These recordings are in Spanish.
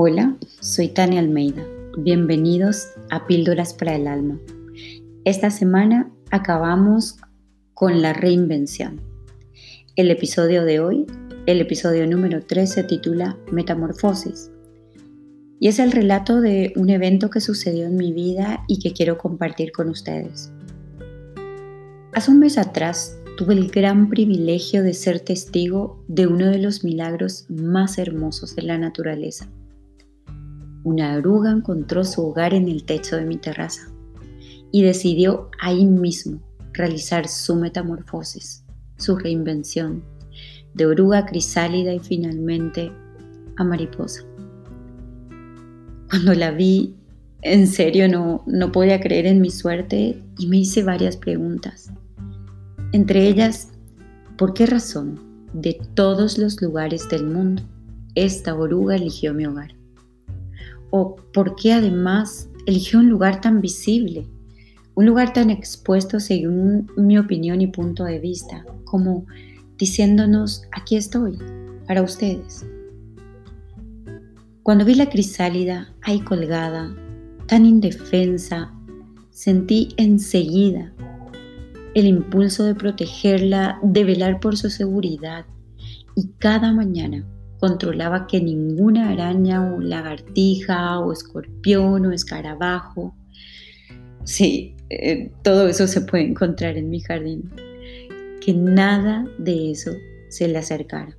Hola, soy Tania Almeida. Bienvenidos a Píldoras para el Alma. Esta semana acabamos con la reinvención. El episodio de hoy, el episodio número 3, se titula Metamorfosis. Y es el relato de un evento que sucedió en mi vida y que quiero compartir con ustedes. Hace un mes atrás tuve el gran privilegio de ser testigo de uno de los milagros más hermosos de la naturaleza una oruga encontró su hogar en el techo de mi terraza y decidió ahí mismo realizar su metamorfosis, su reinvención, de oruga crisálida y finalmente a mariposa. Cuando la vi, en serio no, no podía creer en mi suerte y me hice varias preguntas. Entre ellas, ¿por qué razón de todos los lugares del mundo esta oruga eligió mi hogar? O por qué además eligió un lugar tan visible, un lugar tan expuesto según mi opinión y punto de vista, como diciéndonos, aquí estoy, para ustedes. Cuando vi la crisálida ahí colgada, tan indefensa, sentí enseguida el impulso de protegerla, de velar por su seguridad y cada mañana controlaba que ninguna araña o lagartija o escorpión o escarabajo, sí, eh, todo eso se puede encontrar en mi jardín, que nada de eso se le acercara.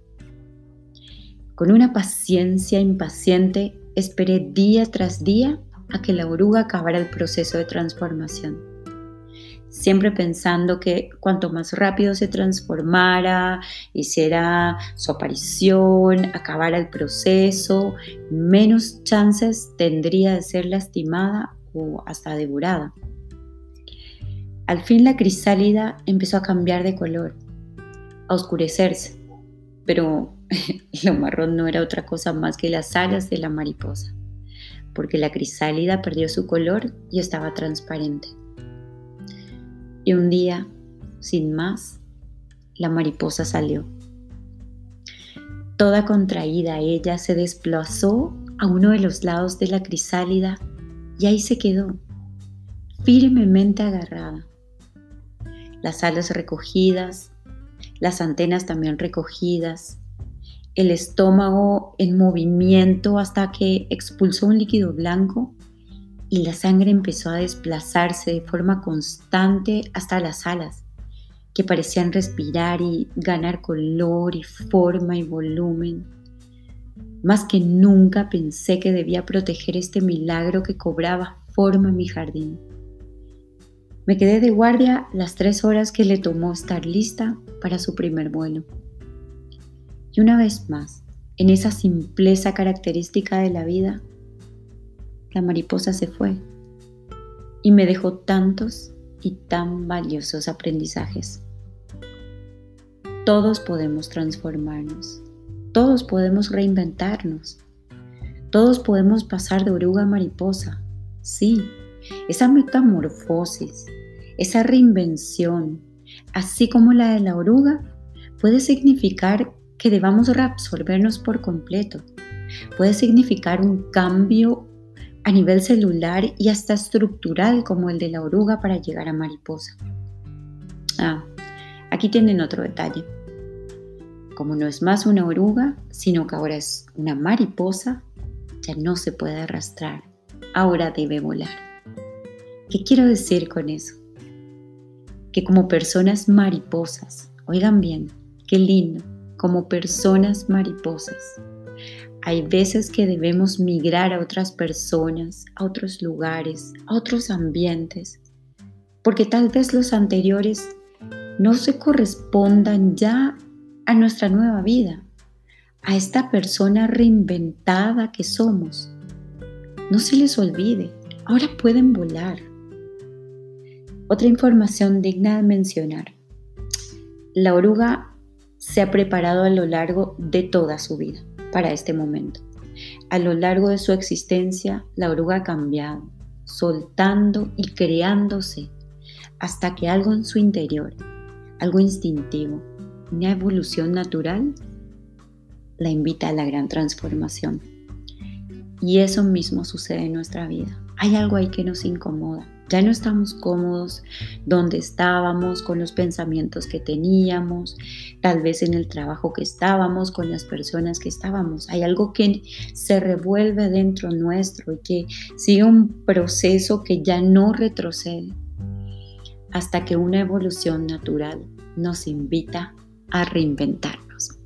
Con una paciencia impaciente esperé día tras día a que la oruga acabara el proceso de transformación siempre pensando que cuanto más rápido se transformara, hiciera su aparición, acabara el proceso, menos chances tendría de ser lastimada o hasta devorada. Al fin la crisálida empezó a cambiar de color, a oscurecerse, pero lo marrón no era otra cosa más que las alas de la mariposa, porque la crisálida perdió su color y estaba transparente. Y un día, sin más, la mariposa salió. Toda contraída ella se desplazó a uno de los lados de la crisálida y ahí se quedó, firmemente agarrada. Las alas recogidas, las antenas también recogidas, el estómago en movimiento hasta que expulsó un líquido blanco y la sangre empezó a desplazarse de forma constante hasta las alas, que parecían respirar y ganar color y forma y volumen. Más que nunca pensé que debía proteger este milagro que cobraba forma en mi jardín. Me quedé de guardia las tres horas que le tomó estar lista para su primer vuelo. Y una vez más, en esa simpleza característica de la vida, la mariposa se fue y me dejó tantos y tan valiosos aprendizajes. Todos podemos transformarnos, todos podemos reinventarnos, todos podemos pasar de oruga a mariposa. Sí, esa metamorfosis, esa reinvención, así como la de la oruga, puede significar que debamos reabsorbernos por completo. Puede significar un cambio a nivel celular y hasta estructural como el de la oruga para llegar a mariposa. Ah, aquí tienen otro detalle. Como no es más una oruga, sino que ahora es una mariposa, ya no se puede arrastrar, ahora debe volar. ¿Qué quiero decir con eso? Que como personas mariposas, oigan bien, qué lindo, como personas mariposas, hay veces que debemos migrar a otras personas, a otros lugares, a otros ambientes, porque tal vez los anteriores no se correspondan ya a nuestra nueva vida, a esta persona reinventada que somos. No se les olvide, ahora pueden volar. Otra información digna de mencionar. La oruga se ha preparado a lo largo de toda su vida para este momento. A lo largo de su existencia, la oruga ha cambiado, soltando y creándose hasta que algo en su interior, algo instintivo, una evolución natural, la invita a la gran transformación. Y eso mismo sucede en nuestra vida. Hay algo ahí que nos incomoda. Ya no estamos cómodos donde estábamos, con los pensamientos que teníamos, tal vez en el trabajo que estábamos, con las personas que estábamos. Hay algo que se revuelve dentro nuestro y que sigue un proceso que ya no retrocede hasta que una evolución natural nos invita a reinventarnos.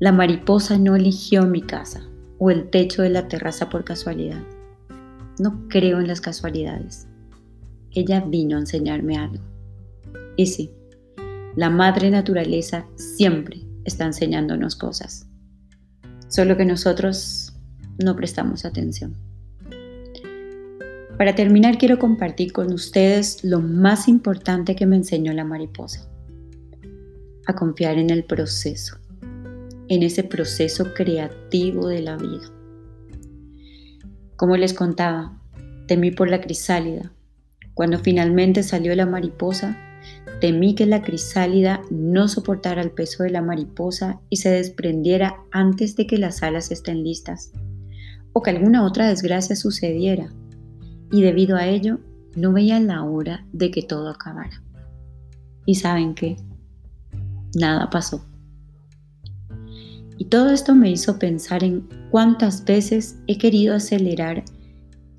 La mariposa no eligió mi casa o el techo de la terraza por casualidad. No creo en las casualidades. Ella vino a enseñarme algo. Y sí, la madre naturaleza siempre está enseñándonos cosas. Solo que nosotros no prestamos atención. Para terminar, quiero compartir con ustedes lo más importante que me enseñó la mariposa. A confiar en el proceso, en ese proceso creativo de la vida. Como les contaba, temí por la crisálida. Cuando finalmente salió la mariposa, temí que la crisálida no soportara el peso de la mariposa y se desprendiera antes de que las alas estén listas, o que alguna otra desgracia sucediera y debido a ello no veía la hora de que todo acabara. ¿Y saben qué? Nada pasó. Y todo esto me hizo pensar en cuántas veces he querido acelerar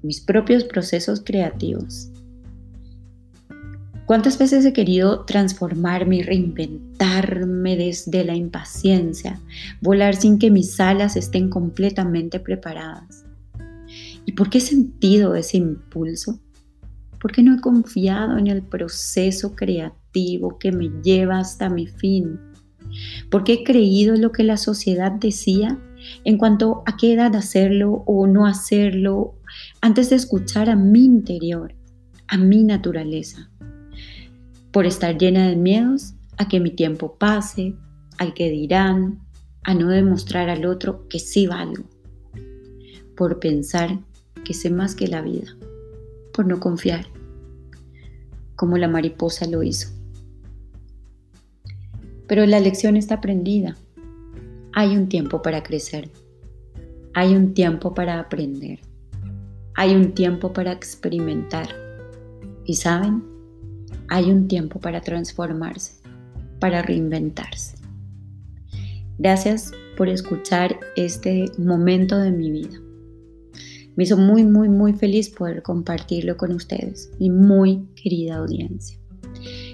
mis propios procesos creativos. ¿Cuántas veces he querido transformarme y reinventarme desde la impaciencia, volar sin que mis alas estén completamente preparadas? ¿Y por qué he sentido ese impulso? Porque no he confiado en el proceso creativo que me lleva hasta mi fin. Porque he creído lo que la sociedad decía en cuanto a qué edad hacerlo o no hacerlo antes de escuchar a mi interior, a mi naturaleza. Por estar llena de miedos a que mi tiempo pase, al que dirán, a no demostrar al otro que sí valgo. Por pensar que sé más que la vida, por no confiar, como la mariposa lo hizo. Pero la lección está aprendida. Hay un tiempo para crecer. Hay un tiempo para aprender. Hay un tiempo para experimentar. Y saben, hay un tiempo para transformarse, para reinventarse. Gracias por escuchar este momento de mi vida. Me hizo muy, muy, muy feliz poder compartirlo con ustedes, mi muy querida audiencia.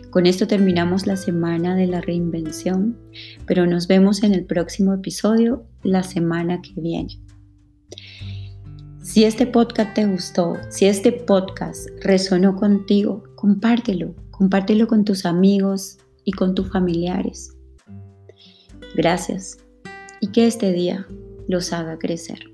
Con esto terminamos la semana de la reinvención, pero nos vemos en el próximo episodio la semana que viene. Si este podcast te gustó, si este podcast resonó contigo, compártelo, compártelo con tus amigos y con tus familiares. Gracias y que este día los haga crecer.